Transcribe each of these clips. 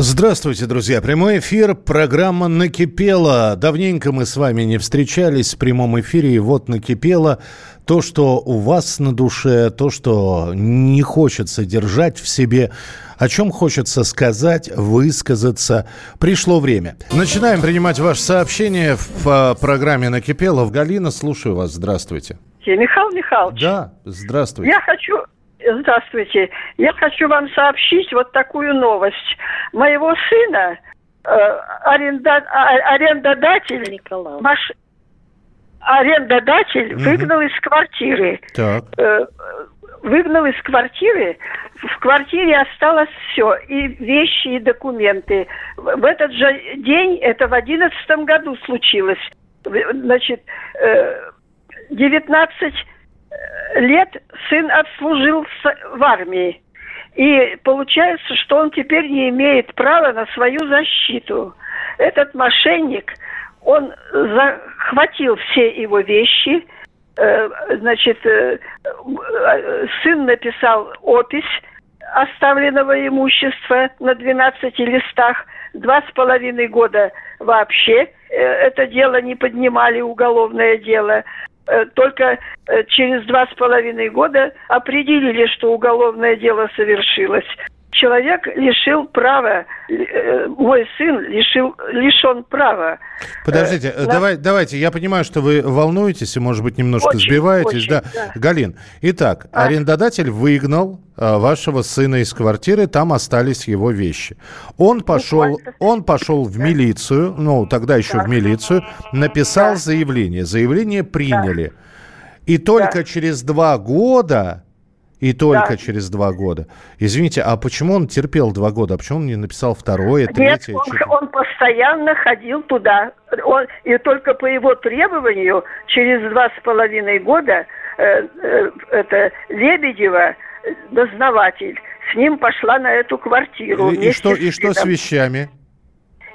Здравствуйте, друзья. Прямой эфир. Программа «Накипело». Давненько мы с вами не встречались в прямом эфире, и вот накипело то, что у вас на душе, то, что не хочется держать в себе, о чем хочется сказать, высказаться. Пришло время. Начинаем принимать ваши сообщения в программе «Накипело». В Галина, слушаю вас. Здравствуйте. Михаил Михайлович. Да, здравствуйте. Я хочу... Здравствуйте. Я хочу вам сообщить вот такую новость. Моего сына э, аренда... а- арендодатель... Маш... Арендодатель Мгм. выгнал из квартиры. Так. Э, выгнал из квартиры. В квартире осталось все. И вещи, и документы. В этот же день, это в одиннадцатом году случилось. Значит, э, 19 лет сын отслужил в армии. И получается, что он теперь не имеет права на свою защиту. Этот мошенник, он захватил все его вещи, Э, значит, э, сын написал опись оставленного имущества на 12 листах, два с половиной года вообще э, это дело не поднимали, уголовное дело. Э, Только э, через два с половиной года определили, что уголовное дело совершилось. Человек лишил права, э, мой сын лишил, лишен права. Подождите, Э, э, на- давай, давайте, я понимаю, что вы волнуетесь и, может быть, немножко Очень, сбиваетесь. очень, да. да. Галин, итак, А. арендодатель выгнал э, вашего сына из квартиры, там остались его вещи. Он пошел, он пошел в милицию, ну, тогда еще в милицию, написал Да. заявление. Заявление приняли. И только через два года... И только Да. через два года. Извините, а почему он терпел два года? А почему он не написал второе, Нет, третье? он, четвертое? он постоянно ходил туда. Он, и только по его требованию через два с половиной года э, э, это Лебедева, дознаватель, с ним пошла на эту квартиру. И- И, что, с и что с вещами?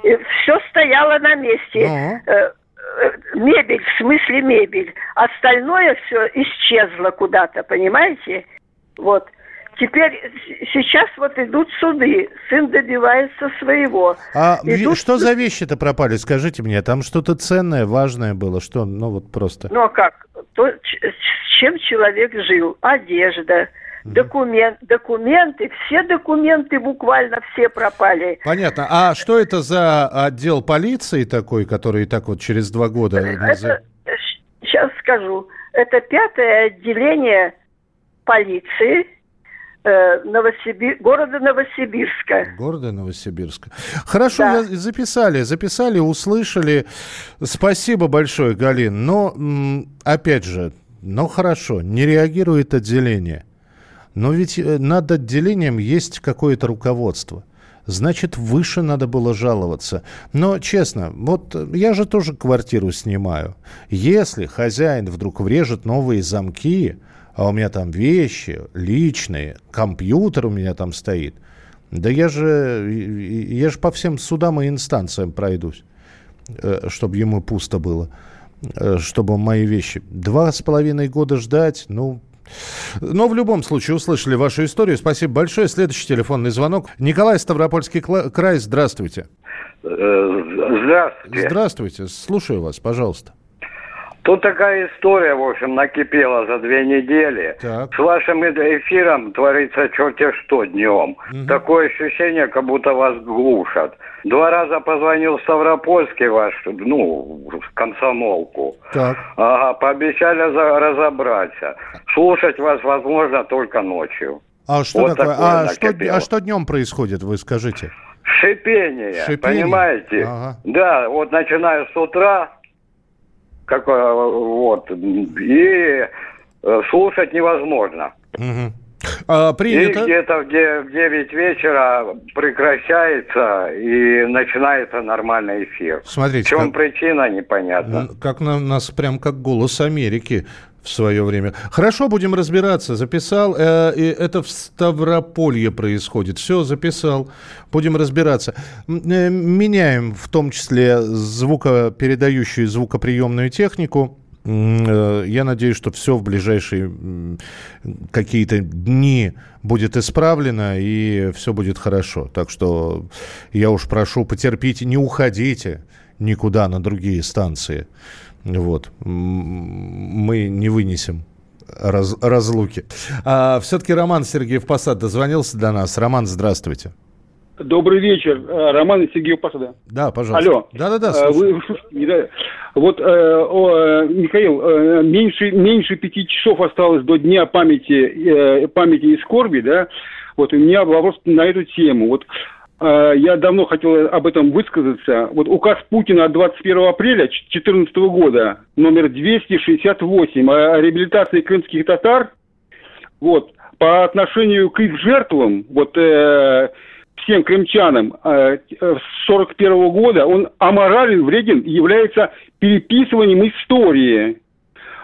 все стояло на месте. Э, Мебель, в смысле мебель. Остальное все исчезло куда-то, понимаете? Вот. Теперь сейчас вот идут суды. Сын добивается своего. А Идут что за вещи-то пропали? Скажите мне, там что-то ценное, важное было? Что, ну вот просто. Ну а как? То, с чем человек жил? Одежда, документ, документы, все документы буквально все пропали. Понятно. А что это за отдел полиции такой, который так вот через два года... назов- Это, сейчас скажу, это пятое отделение полиции э, Новосиби- города Новосибирска. Города Новосибирска. Хорошо, Да. я- записали, записали, услышали. Спасибо большое, Галин. Но, опять же, ну хорошо, не реагирует отделение. Но ведь э, над отделением есть какое-то руководство. Значит, выше надо было жаловаться. Но, честно, вот э, я же тоже квартиру снимаю. Если хозяин вдруг врежет новые замки, а у меня там вещи личные, компьютер у меня там стоит, да я же, я же по всем судам и инстанциям пройдусь, чтобы ему пусто было, э, чтобы мои вещи. Два с половиной года ждать, ну... Но в любом случае услышали вашу историю. Спасибо большое. Следующий телефонный звонок. Николай Ставропольский край. Здравствуйте. Э, Здравствуйте. Здравствуйте. Слушаю вас, пожалуйста. Тут такая история, в общем, накипела за две недели. Так. С вашим эфиром творится черти что днем. Такое ощущение, как будто вас глушат. Два раза позвонил Ставропольский ваш, ну, в комсомолку. Так. Ага, пообещали за- разобраться. Слушать вас возможно только ночью. А что Вот такое? такое А что, а что днем происходит, вы скажите? Шипение, Шипение? понимаете? Ага. Да, вот начиная с утра, как, э, вот, и э, слушать невозможно. Мгм. А, принято. И где-то в 9 вечера прекращается и начинается нормальный эфир. Смотрите. В чем как... причина, непонятно. Как на нас прям как голос Америки в свое время. Хорошо, будем разбираться. Записал. Э, и это в Ставрополье происходит. Все, записал. Будем разбираться. Э, меняем в том числе звукопередающую звукоприемную технику. Э, я надеюсь, что все в ближайшие какие-то дни будет исправлено и все будет хорошо. Так что я уж прошу, потерпите, не уходите никуда на другие станции. Вот. Мы не вынесем раз, разлуки. А, все-таки Роман Сергеев Посад дозвонился до нас. Роман, здравствуйте. Добрый вечер. Э, Роман из Сергеева Посада. Да, пожалуйста. Алло. Да-да-да. А, вы, да. Вот, э, о, Михаил, э, меньше, меньше пяти часов осталось до Дня памяти, э, памяти и скорби, да? Вот у меня вопрос на эту тему. Вот Э, я давно хотел об этом высказаться. Вот указ Путина от 21 апреля 2014 года, номер 268, о реабилитации крымских татар, вот, по отношению к их жертвам, вот, э, всем крымчанам э, с 41 года, он аморален, вреден является переписыванием истории.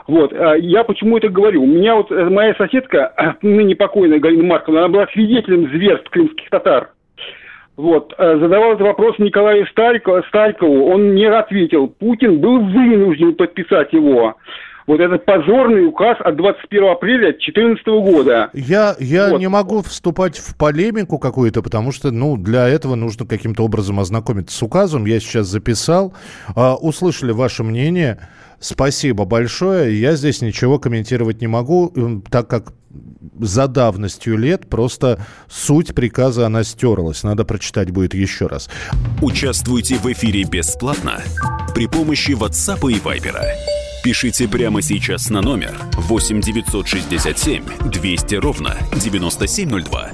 Вот. Э, я почему это говорю? У меня вот моя соседка, ныне покойная Галина Марковна, она была свидетелем зверств крымских татар. Вот. Э, задавал этот вопрос Николаю Сталькову, он не ответил. Путин был вынужден подписать его. Вот этот позорный указ от 21 апреля 2014 года. Я, я вот. не могу вступать в полемику какую-то, потому что ну, для этого нужно каким-то образом ознакомиться с указом. Я сейчас записал. Uh, услышали ваше мнение. Спасибо большое. Я здесь ничего комментировать не могу, так как за давностью лет просто суть приказа она стерлась. Надо прочитать будет еще раз. Участвуйте в эфире бесплатно при помощи WhatsApp и Viber. Пишите прямо сейчас на номер 8 967 200 ровно 9702.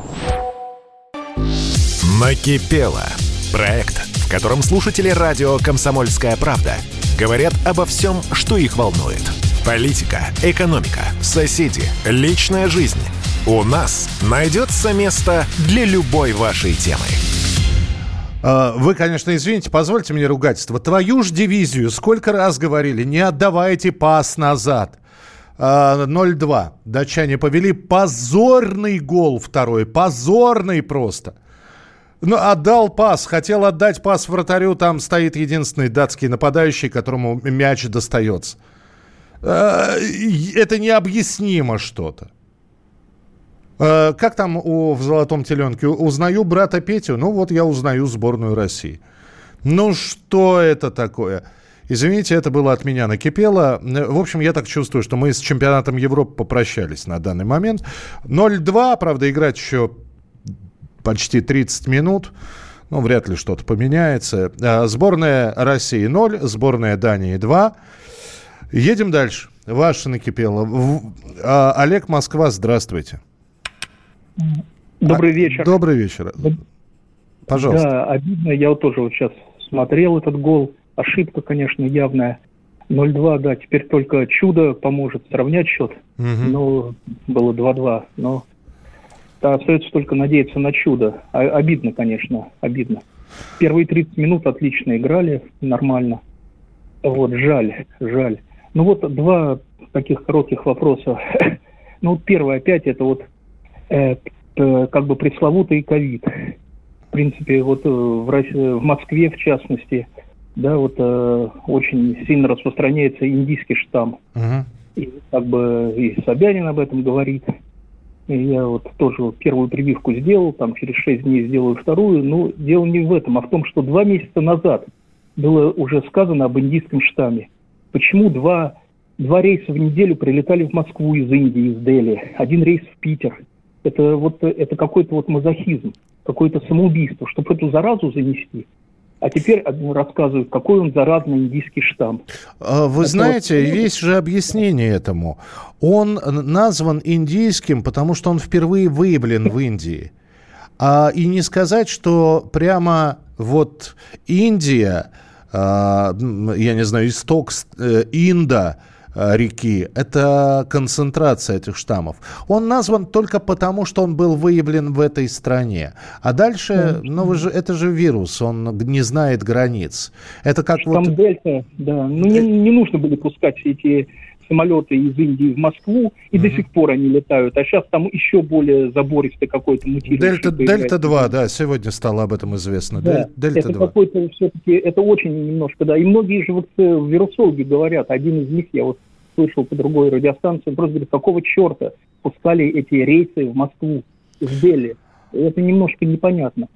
Накипело. Проект, в котором слушатели радио «Комсомольская правда» говорят обо всем, что их волнует. Политика, экономика, соседи, личная жизнь. У нас найдется место для любой вашей темы. А, вы, конечно, извините, позвольте мне ругательство. Твою ж дивизию сколько раз говорили, не отдавайте пас назад. 0-2. А, Датчане повели позорный гол второй. Позорный просто. Ну, отдал пас, хотел отдать пас вратарю, там стоит единственный датский нападающий, которому мяч достается. Э, это необъяснимо что-то. Э, как там у, в «Золотом теленке»? Узнаю брата Петю? Ну вот я узнаю сборную России. Ну что это такое? Извините, это было от меня накипело. В общем, я так чувствую, что мы с чемпионатом Европы попрощались на данный момент. 0-2, правда, играть еще почти 30 минут. Ну, вряд ли что-то поменяется. А, сборная России 0, сборная Дании 2. Едем дальше. Ваше накипело. А, Олег Москва, здравствуйте. Добрый вечер. Добрый вечер. Пожалуйста. Да, обидно. Я вот тоже вот сейчас смотрел этот гол. Ошибка, конечно, явная. 0-2, да, теперь только чудо поможет сравнять счет. Угу. Но было 2-2. Но да, остается только надеяться на чудо. А, обидно, конечно, обидно. Первые 30 минут отлично играли, нормально. Вот, жаль, жаль. Ну вот два таких коротких вопроса. ну вот первое опять это вот э, э, как бы пресловутый ковид. В принципе, вот э, в, России, в Москве в частности, да, вот э, очень сильно распространяется индийский штамм. Uh-huh. И как бы и Собянин об этом говорит. Я вот тоже первую прививку сделал, там через шесть дней сделаю вторую. Но дело не в этом, а в том, что два месяца назад было уже сказано об индийском штамме. Почему два, два рейса в неделю прилетали в Москву из Индии, из Дели, один рейс в Питер? Это, вот, это какой-то вот мазохизм, какое-то самоубийство, чтобы эту заразу занести – а теперь рассказывают, какой он заразный индийский штамм. А, вы Это знаете, вот... есть же объяснение этому. Он назван индийским, потому что он впервые выявлен в Индии. А, и не сказать, что прямо вот Индия, а, я не знаю, исток э, Инда, реки. Это концентрация этих штаммов. Он назван только потому, что он был выявлен в этой стране. А дальше, ну вы же, это же вирус, он не знает границ. Это как Штамм вот... Дельта, да. Ну не, не нужно было пускать все эти самолеты из Индии в Москву, и mm-hmm. до сих пор они летают. А сейчас там еще более забористый какой-то мутирующий. Дельта, Дельта 2, да, сегодня стало об этом известно. Да, Дельта это 2. какой-то все-таки, это очень немножко, да. И многие же вот э, вирусологи говорят, один из них, я вот слышал по другой радиостанции, просто говорит, какого черта пускали эти рейсы в Москву из Дели. Это немножко непонятно.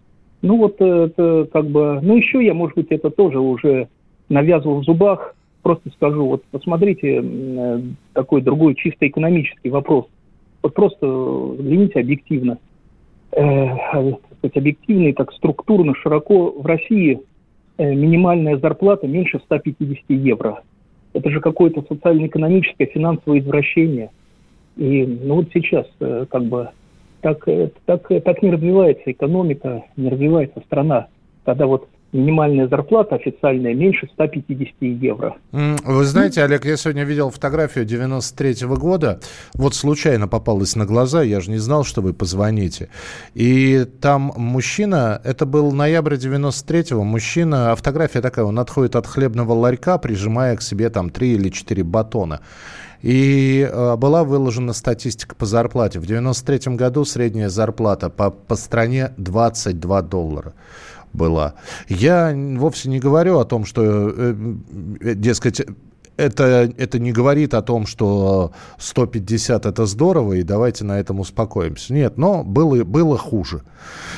Ну вот это как бы... Ну еще я, может быть, это тоже уже навязывал в зубах, просто скажу, вот посмотрите э, такой другой чисто экономический вопрос. Вот просто взгляните объективно. Э, сказать, объективно и так структурно, широко в России э, минимальная зарплата меньше 150 евро. Это же какое-то социально-экономическое финансовое извращение. И ну вот сейчас э, как бы так, э, так, так не развивается экономика, не развивается страна, когда вот минимальная зарплата официальная меньше 150 евро. Вы знаете, Олег, я сегодня видел фотографию 93 -го года. Вот случайно попалась на глаза, я же не знал, что вы позвоните. И там мужчина, это был ноябрь 93-го, мужчина, а фотография такая, он отходит от хлебного ларька, прижимая к себе там 3 или 4 батона. И э, была выложена статистика по зарплате. В 93 году средняя зарплата по, по стране 22 доллара была. Я вовсе не говорю о том, что, э, э, дескать, это, это не говорит о том, что 150 это здорово, и давайте на этом успокоимся. Нет, но было, было хуже.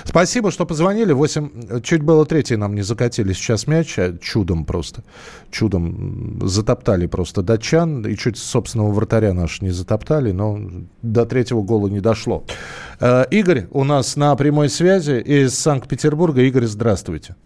Спасибо, что позвонили. 8, чуть было третий нам не закатили сейчас мяч, а чудом просто. Чудом затоптали просто датчан, и чуть собственного вратаря наш не затоптали, но до третьего гола не дошло. Э, Игорь у нас на прямой связи из Санкт-Петербурга. Игорь, здравствуйте.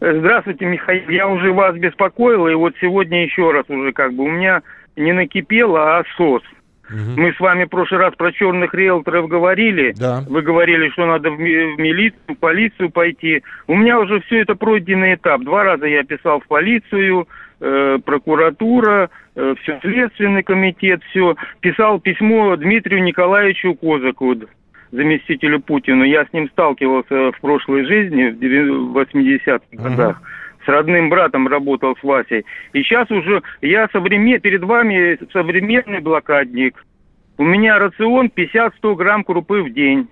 Здравствуйте, Михаил. Я уже вас беспокоил, и вот сегодня еще раз уже как бы у меня не накипело, а сос. Угу. Мы с вами в прошлый раз про черных риэлторов говорили. Да. Вы говорили, что надо в милицию, в полицию пойти. У меня уже все это пройденный этап. Два раза я писал в полицию, э, прокуратура, э, все, следственный комитет, все. Писал письмо Дмитрию Николаевичу Козаку заместителю Путину. Я с ним сталкивался в прошлой жизни, в 80-х годах. С родным братом работал с Васей. И сейчас уже я современ... перед вами современный блокадник. У меня рацион 50-100 грамм крупы в день.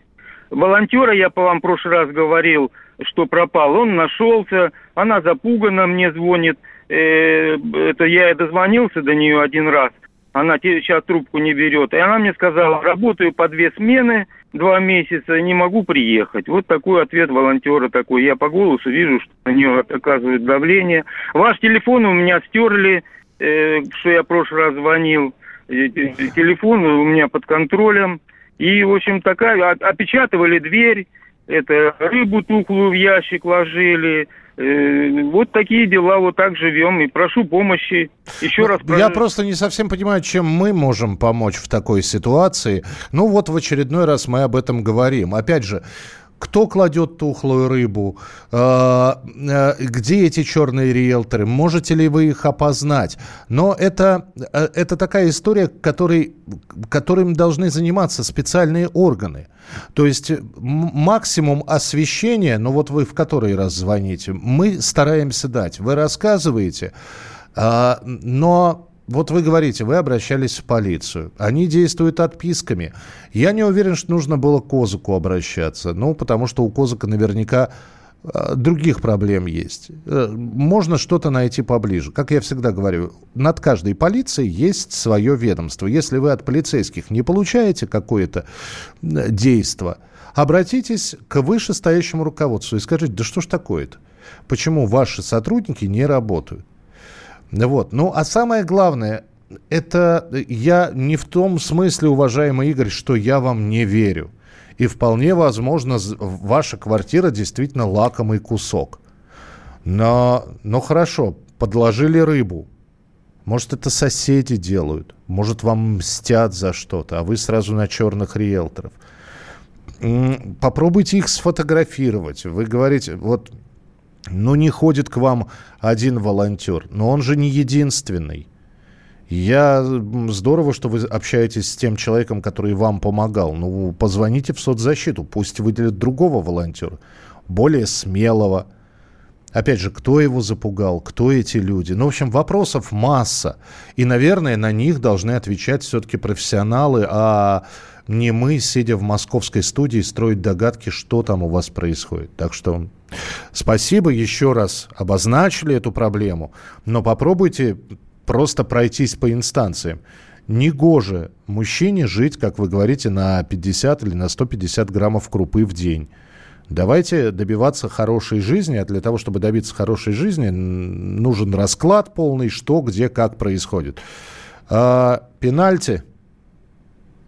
Волонтера, я по вам в прошлый раз говорил, что пропал. Он нашелся, она запугана, мне звонит. Э, это я и дозвонился до нее один раз. Она сейчас трубку не берет. И она мне сказала, работаю по две смены, два месяца, не могу приехать. Вот такой ответ волонтера такой. Я по голосу вижу, что на нее оказывают давление. Ваш телефон у меня стерли, э, что я в прошлый раз звонил. Э, телефон у меня под контролем. И, в общем, такая, опечатывали дверь, это рыбу тухлую в ящик ложили, Э, вот такие дела, вот так живем. И прошу помощи. Еще ну, раз. Я просто не совсем понимаю, чем мы можем помочь в такой ситуации. Ну вот в очередной раз мы об этом говорим. Опять же, кто кладет тухлую рыбу, а, а, где эти черные риэлторы, можете ли вы их опознать. Но это, э, это такая история, которой, которым должны заниматься специальные органы. То есть максимум освещения, ну вот вы в который раз звоните, мы стараемся дать. Вы рассказываете, но вот вы говорите, вы обращались в полицию. Они действуют отписками. Я не уверен, что нужно было к Козыку обращаться. Ну, потому что у Козыка наверняка э, других проблем есть. Э, можно что-то найти поближе. Как я всегда говорю, над каждой полицией есть свое ведомство. Если вы от полицейских не получаете какое-то э, действие, обратитесь к вышестоящему руководству и скажите, да что ж такое-то? Почему ваши сотрудники не работают? Вот. Ну, а самое главное, это я не в том смысле, уважаемый Игорь, что я вам не верю. И вполне возможно, ваша квартира действительно лакомый кусок. Но, но хорошо, подложили рыбу. Может, это соседи делают. Может, вам мстят за что-то, а вы сразу на черных риэлторов. Попробуйте их сфотографировать. Вы говорите, вот ну, не ходит к вам один волонтер, но он же не единственный. Я здорово, что вы общаетесь с тем человеком, который вам помогал. Ну, позвоните в соцзащиту, пусть выделят другого волонтера, более смелого. Опять же, кто его запугал, кто эти люди? Ну, в общем, вопросов масса. И, наверное, на них должны отвечать все-таки профессионалы, а не мы, сидя в московской студии, строить догадки, что там у вас происходит. Так что спасибо еще раз. Обозначили эту проблему, но попробуйте просто пройтись по инстанциям. Негоже мужчине жить, как вы говорите, на 50 или на 150 граммов крупы в день. Давайте добиваться хорошей жизни, а для того, чтобы добиться хорошей жизни, нужен расклад полный, что, где, как происходит. А, пенальти –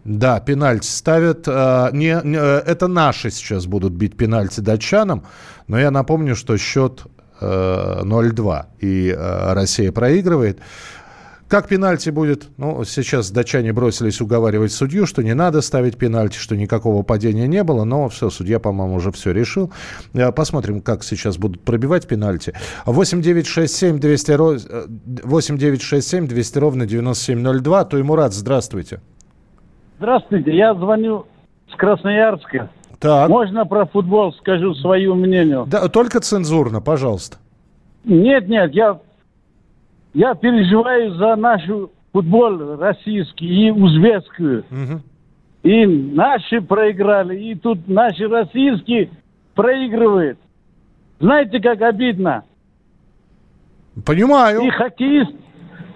да, пенальти ставят. Э, не, не, э, это наши сейчас будут бить пенальти датчанам. Но я напомню, что счет э, 0-2. И э, Россия проигрывает. Как пенальти будет? Ну, сейчас датчане бросились уговаривать судью, что не надо ставить пенальти, что никакого падения не было. Но все, судья, по-моему, уже все решил. Э, посмотрим, как сейчас будут пробивать пенальти. 8 9 6 7 200, 8 9 6 7 200 ровно 9702. Туймурат, здравствуйте. Здравствуйте, я звоню с Красноярска. Так. Можно про футбол скажу свое мнение? Да, только цензурно, пожалуйста. Нет, нет, я, я переживаю за нашу футбол российский и узбекскую. Угу. И наши проиграли, и тут наши российские проигрывают. Знаете, как обидно? Понимаю. И хоккеист,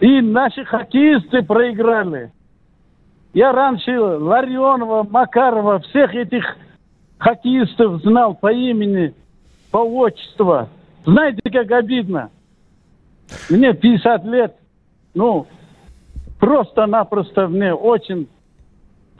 и наши хоккеисты проиграли. Я раньше Ларионова, Макарова, всех этих хоккеистов знал по имени, по отчеству. Знаете, как обидно? Мне 50 лет. Ну, просто-напросто мне очень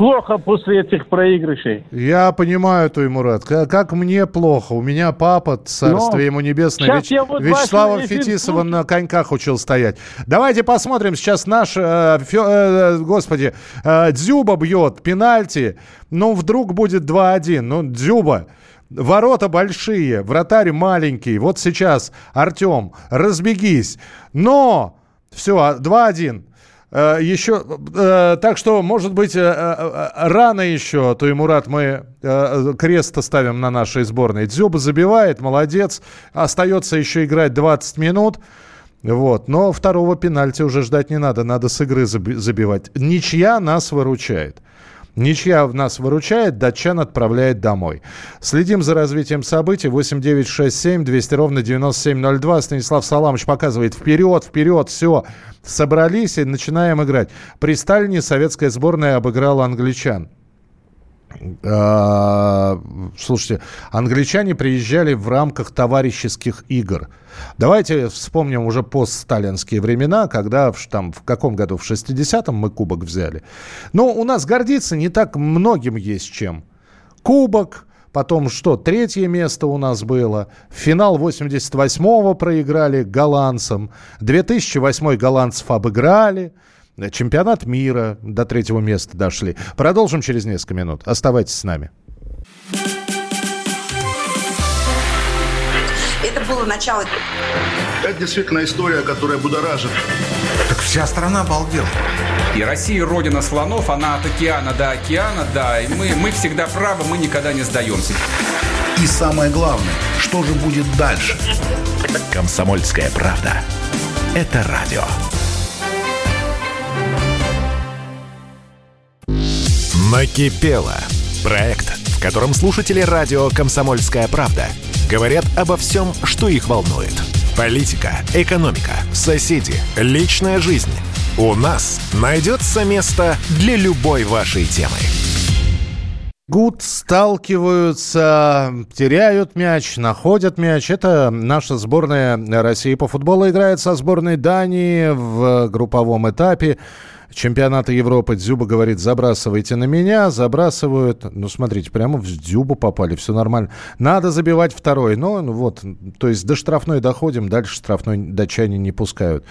плохо после этих проигрышей. Я понимаю, Туймурат. Как, как мне плохо. У меня папа, царство Но ему небесное, Вяч... вот Вячеслава Фетисова на коньках учил стоять. Давайте посмотрим. Сейчас наш, э, фё, э, господи, э, Дзюба бьет пенальти. Ну, вдруг будет 2-1. Ну, Дзюба... Ворота большие, вратарь маленький. Вот сейчас, Артем, разбегись. Но, все, 2-1. Э, еще, э, так что, может быть, э, рано еще, то и Мурат, мы крест ставим на нашей сборной. Дзюба забивает, молодец. Остается еще играть 20 минут. Вот. Но второго пенальти уже ждать не надо, надо с игры забивать. Ничья нас выручает. Ничья в нас выручает, датчан отправляет домой. Следим за развитием событий. 8 9 6 7 200 ровно 9702. Станислав Саламович показывает вперед, вперед, все. Собрались и начинаем играть. При Сталине советская сборная обыграла англичан. А, слушайте, англичане приезжали в рамках товарищеских игр. Давайте вспомним уже постсталинские времена, когда в, там, в каком году, в 60-м мы кубок взяли. Но у нас гордиться не так многим есть чем. Кубок, потом что, третье место у нас было. Финал 88-го проиграли голландцам. 2008 голландцев обыграли. Чемпионат мира до третьего места дошли. Продолжим через несколько минут. Оставайтесь с нами. Это было начало. Это действительно история, которая будоражит. Так вся страна обалдела. И Россия родина слонов, она от океана до океана, да. И мы, мы всегда правы, мы никогда не сдаемся. И самое главное, что же будет дальше? Комсомольская правда. Это радио. Накипело. Проект, в котором слушатели радио «Комсомольская правда» говорят обо всем, что их волнует. Политика, экономика, соседи, личная жизнь. У нас найдется место для любой вашей темы. Гуд сталкиваются, теряют мяч, находят мяч. Это наша сборная России по футболу играет со сборной Дании в групповом этапе чемпионата Европы Дзюба говорит, забрасывайте на меня, забрасывают. Ну, смотрите, прямо в Дзюбу попали, все нормально. Надо забивать второй. Ну, ну вот, то есть до штрафной доходим, дальше штрафной датчане не пускают.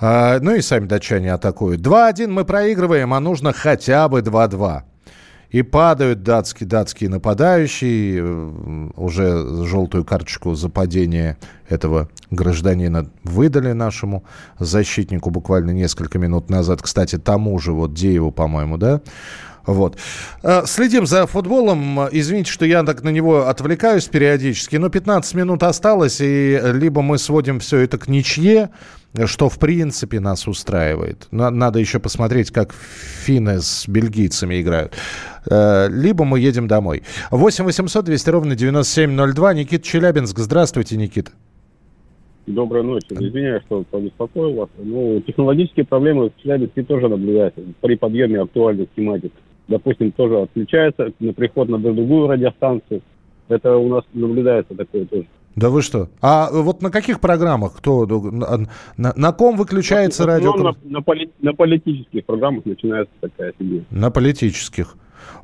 А, ну и сами датчане атакуют. 2-1 мы проигрываем, а нужно хотя бы 2-2. И падают датские, датские нападающие. Э, уже желтую карточку за падение этого гражданина выдали нашему защитнику буквально несколько минут назад. Кстати, тому же вот Дееву, по-моему, да? Вот. Э, следим за футболом. Извините, что я так на него отвлекаюсь периодически, но 15 минут осталось, и либо мы сводим все это к ничье, что в принципе нас устраивает. Надо еще посмотреть, как финны с бельгийцами играют. Э, либо мы едем домой. 8 800 200 ровно 9702. Никита Челябинск. Здравствуйте, Никита. Доброй ночи. Извиняюсь, что побеспокоил вас. Ну, технологические проблемы в Челябинске тоже наблюдаются при подъеме актуальных тематик допустим, тоже отключается на приход на другую радиостанцию. Это у нас наблюдается такое тоже. Да вы что? А вот на каких программах? Кто, на, на, на ком выключается радио? На, на, поли, на политических программах начинается такая фигня. На политических.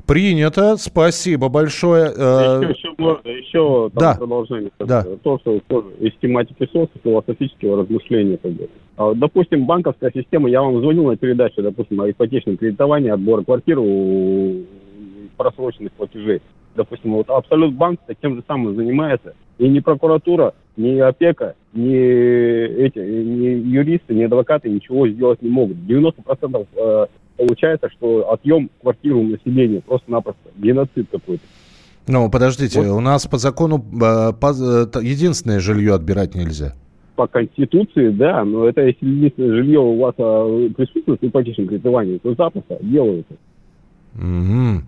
Принято, спасибо большое. Еще, еще, еще там да. продолжение. Да. То, что тоже из тематики СОС, философического размышления. Как бы. А, допустим, банковская система, я вам звонил на передачу, допустим, о ипотечном кредитовании, отбора квартиры, просроченных платежей. Допустим, вот Абсолют банк тем же самым занимается. И ни прокуратура, ни опека, ни, эти, ни юристы, ни адвокаты ничего сделать не могут. 90% получается, что отъем квартиру населения просто-напросто геноцид какой-то. Ну, подождите, вот. у нас по закону э, по, э, единственное жилье отбирать нельзя. По Конституции, да, но это если единственное жилье у вас а, присутствует в ипотечном кредитовании, то запросто делается. Угу.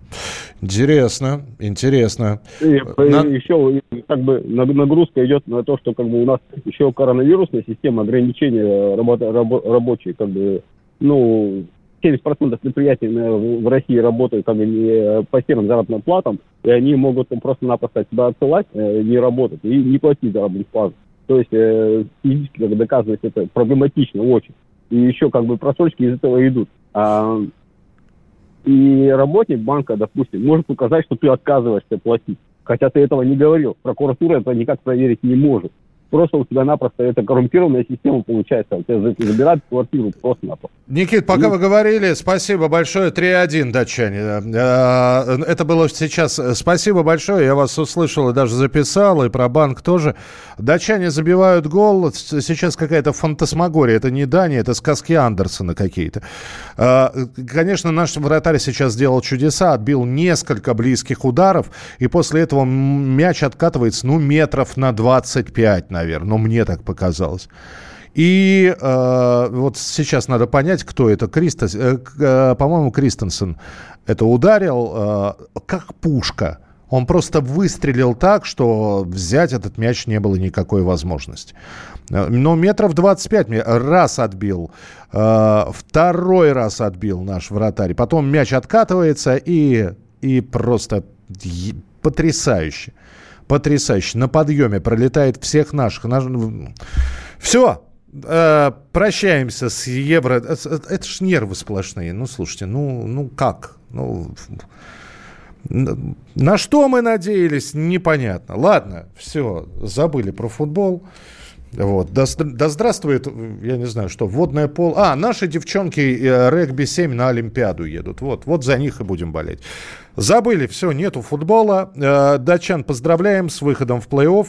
Интересно, интересно. И, на... еще как бы нагрузка идет на то, что как бы у нас еще коронавирусная система ограничения рабо- рабо- рабочие, как бы, ну, 70% предприятий в России работают не по серым заработным платам, и они могут просто-напросто от себя отсылать, э, не работать и не платить заработную плату. То есть э, физически как доказывать это проблематично очень. И еще как бы просрочки из этого идут. А, и работник банка, допустим, может указать, что ты отказываешься платить. Хотя ты этого не говорил. Прокуратура это никак проверить не может просто у тебя напросто это коррумпированная система получается. У тебя забирают квартиру просто-напросто. Никит, пока вы говорили, спасибо большое. 3-1, датчане. Э, это было сейчас. Спасибо большое, я вас услышал и даже записал, и про банк тоже. Датчане забивают гол. Сейчас какая-то фантасмагория. Это не Дания, это сказки Андерсона какие-то. Э, конечно, наш вратарь сейчас сделал чудеса, отбил несколько близких ударов, и после этого мяч откатывается, ну, метров на 25, наверное наверное, но мне так показалось. И э, вот сейчас надо понять, кто это. Кристос, э, э, по-моему, Кристенсен это ударил э, как пушка. Он просто выстрелил так, что взять этот мяч не было никакой возможности. Но метров 25 раз отбил, э, второй раз отбил наш вратарь. Потом мяч откатывается и, и просто потрясающе. Потрясающе. На подъеме пролетает всех наших. Наш... Все. Э, прощаемся с евро. Это, это ж нервы сплошные. Ну, слушайте, ну, ну как? Ну, на что мы надеялись, непонятно. Ладно, все, забыли про футбол. Вот. Да, да здравствует, я не знаю, что, водное пол. А, наши девчонки э, регби-7 на Олимпиаду едут. Вот, вот за них и будем болеть. Забыли, все, нету футбола. Э, датчан поздравляем с выходом в плей-офф.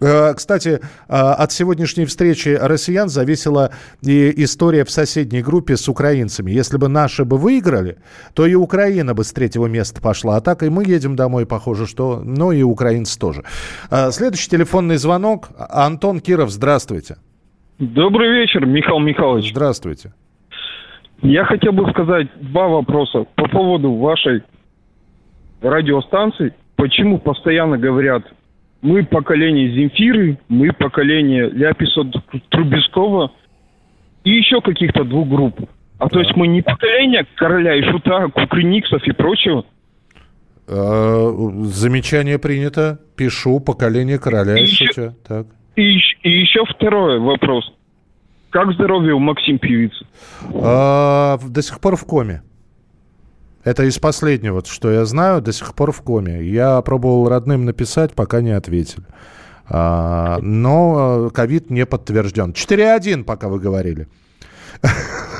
Э, кстати, э, от сегодняшней встречи россиян зависела и история в соседней группе с украинцами. Если бы наши бы выиграли, то и Украина бы с третьего места пошла. А так и мы едем домой, похоже, что... Ну и украинцы тоже. Э, следующий телефонный звонок. Антон Киров, здравствуйте. Добрый вечер, Михаил Михайлович. Здравствуйте. Я хотел бы сказать два вопроса по поводу вашей радиостанции. Почему постоянно говорят мы поколение Земфиры, мы поколение Ляписа Трубецкого и еще каких-то двух групп. А да. то есть мы не поколение короля и шута, кукрыниксов и прочего? А, замечание принято. Пишу поколение короля и, и шутя. Так. И, и еще второй вопрос. Как здоровье у Максим певицы? А, до сих пор в коме. Это из последнего, что я знаю, до сих пор в коме. Я пробовал родным написать, пока не ответили. А, но э, ковид не подтвержден. 4-1, пока вы говорили.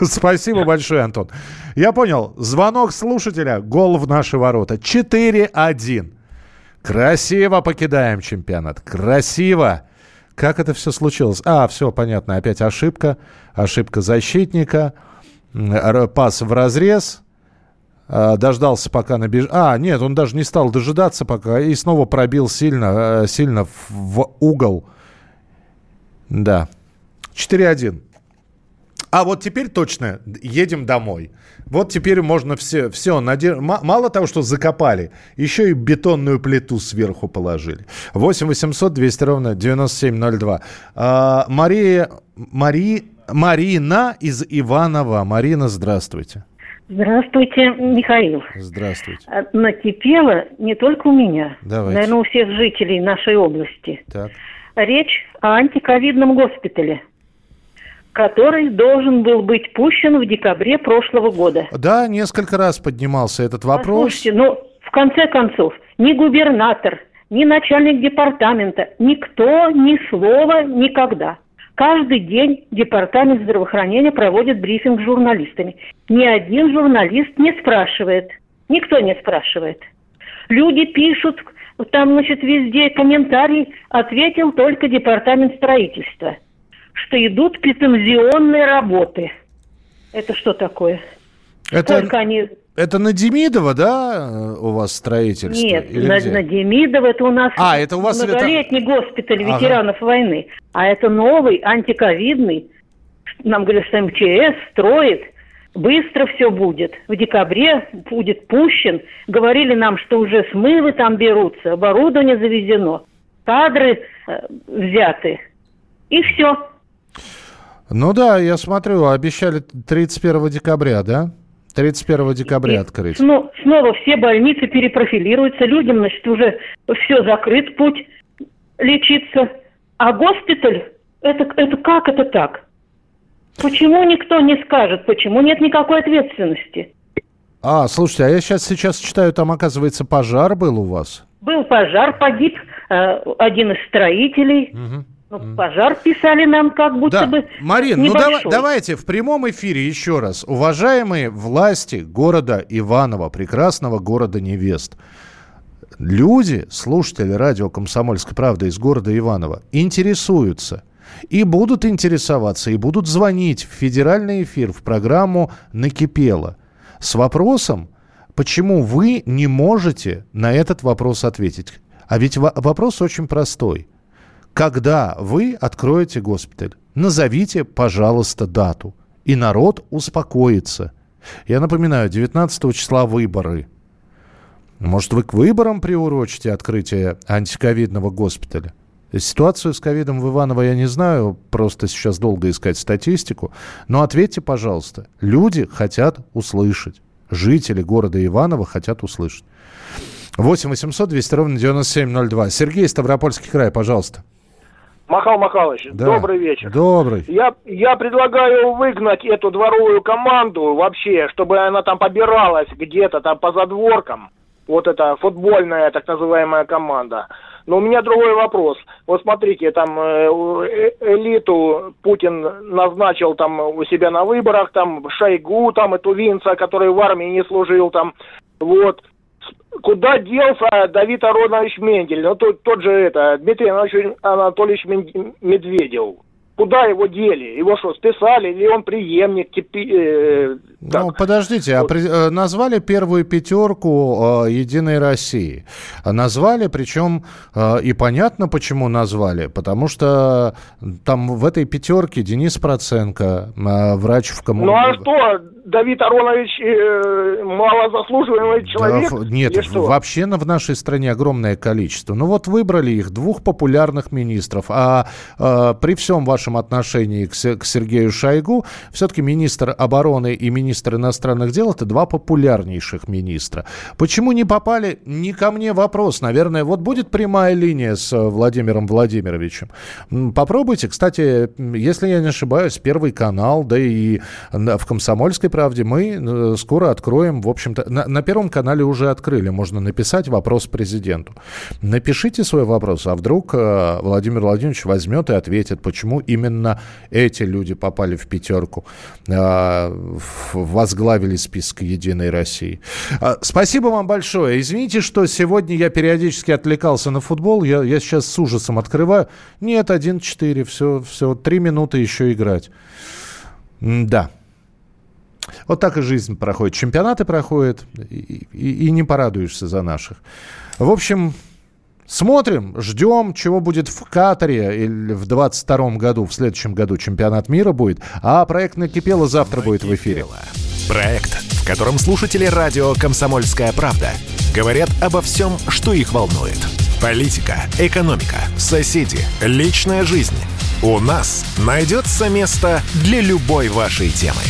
Спасибо большое, Антон. Я понял. Звонок слушателя. Гол в наши ворота. 4-1. Красиво покидаем чемпионат. Красиво. Как это все случилось? А, все понятно. Опять ошибка. Ошибка защитника. Пас в разрез. А, дождался, пока набеж... А, нет, он даже не стал дожидаться пока. И снова пробил сильно, э, сильно в угол. Да. 4-1. А вот теперь точно едем домой. Вот теперь можно все, все наде... мало того, что закопали, еще и бетонную плиту сверху положили. 8 800 200 ровно 9702. А, Мария, Мари, Марина из Иванова. Марина, здравствуйте. Здравствуйте, Михаил. Здравствуйте. А, накипело не только у меня, Давайте. наверное, у всех жителей нашей области. Так. Речь о антиковидном госпитале который должен был быть пущен в декабре прошлого года. Да, несколько раз поднимался этот вопрос. Послушайте, ну, в конце концов, ни губернатор, ни начальник департамента, никто ни слова никогда. Каждый день департамент здравоохранения проводит брифинг с журналистами. Ни один журналист не спрашивает. Никто не спрашивает. Люди пишут, там, значит, везде комментарий, ответил только департамент строительства – что идут претензионные работы. Это что такое? Это, Сколько они... это на Демидова, да, у вас строительство? Нет, Или на, на Демидова это у нас а, это у вас многолетний это... госпиталь ветеранов ага. войны. А это новый, антиковидный. Нам говорят, что МЧС строит. Быстро все будет. В декабре будет пущен. Говорили нам, что уже смывы там берутся, оборудование завезено, кадры э, взяты. И все. Ну да, я смотрю, обещали 31 декабря, да? 31 декабря и, открыть. Ну, снова все больницы перепрофилируются, людям, значит, уже все закрыт путь лечиться. А госпиталь, это, это как это так? Почему никто не скажет? Почему нет никакой ответственности? А, слушайте, а я сейчас сейчас читаю, там, оказывается, пожар был у вас. Был пожар, погиб э, один из строителей. Угу. Ну, пожар писали нам как будто да. бы Марин, ну давай, давайте в прямом эфире еще раз. Уважаемые власти города Иваново, прекрасного города невест, люди, слушатели радио «Комсомольская правда» из города Иваново, интересуются и будут интересоваться, и будут звонить в федеральный эфир, в программу «Накипело» с вопросом, почему вы не можете на этот вопрос ответить. А ведь вопрос очень простой – когда вы откроете госпиталь, назовите, пожалуйста, дату. И народ успокоится. Я напоминаю, 19 числа выборы. Может, вы к выборам приурочите открытие антиковидного госпиталя? Ситуацию с ковидом в Иваново я не знаю, просто сейчас долго искать статистику. Но ответьте, пожалуйста, люди хотят услышать. Жители города Иваново хотят услышать. 8 800 200 ровно 9702. Сергей, Ставропольский край, пожалуйста. Махал Махалович, да. добрый вечер. Добрый. Я, я предлагаю выгнать эту дворовую команду вообще, чтобы она там побиралась где-то там по задворкам. Вот эта футбольная так называемая команда. Но у меня другой вопрос. Вот смотрите, там э, э, элиту Путин назначил там у себя на выборах, там Шойгу, там и Тувинца, который в армии не служил, там вот куда делся Давид Аронович Мендель, ну тот, тот же это, Дмитрий Анатольевич, Медведев. Куда его дели? Его что, списали? Или он преемник? Типи, э, ну, подождите, а при, э, назвали первую пятерку э, Единой России. Назвали, причем э, и понятно, почему назвали. Потому что там в этой пятерке Денис Проценко, э, врач в коммуне. Ну а что, Давид Аронович э, малозаслуживаемый человек? Да, нет, вообще в нашей стране огромное количество. Ну вот выбрали их, двух популярных министров. А э, при всем вашем отношении к, к Сергею Шойгу, все-таки министр обороны и министр иностранных дел это два популярнейших министра. Почему не попали? Не ко мне вопрос. Наверное, вот будет прямая линия с Владимиром Владимировичем. Попробуйте. Кстати, если я не ошибаюсь, Первый канал, да и в «Комсомольской правде» мы э, скоро откроем, в общем-то, на, на Первом канале уже открыли, можно написать вопрос президенту. Напишите свой вопрос, а вдруг э, Владимир Владимирович возьмет и ответит, почему именно эти люди попали в пятерку, э, возглавили список «Единой России». Э, спасибо вам большое. Извините, что сегодня я периодически отвлекался на футбол, я, я сейчас с ужасом открываю. Нет, 1-4, все, все, три минуты еще играть. Да. Вот так и жизнь проходит. Чемпионаты проходят, и, и, и не порадуешься за наших. В общем, смотрим, ждем, чего будет в Катаре или в 22 году, в следующем году чемпионат мира будет. А проект «Накипело» завтра Накипело. будет в эфире. Проект, в котором слушатели радио «Комсомольская правда» говорят обо всем, что их волнует. Политика, экономика, соседи, личная жизнь – у нас найдется место для любой вашей темы.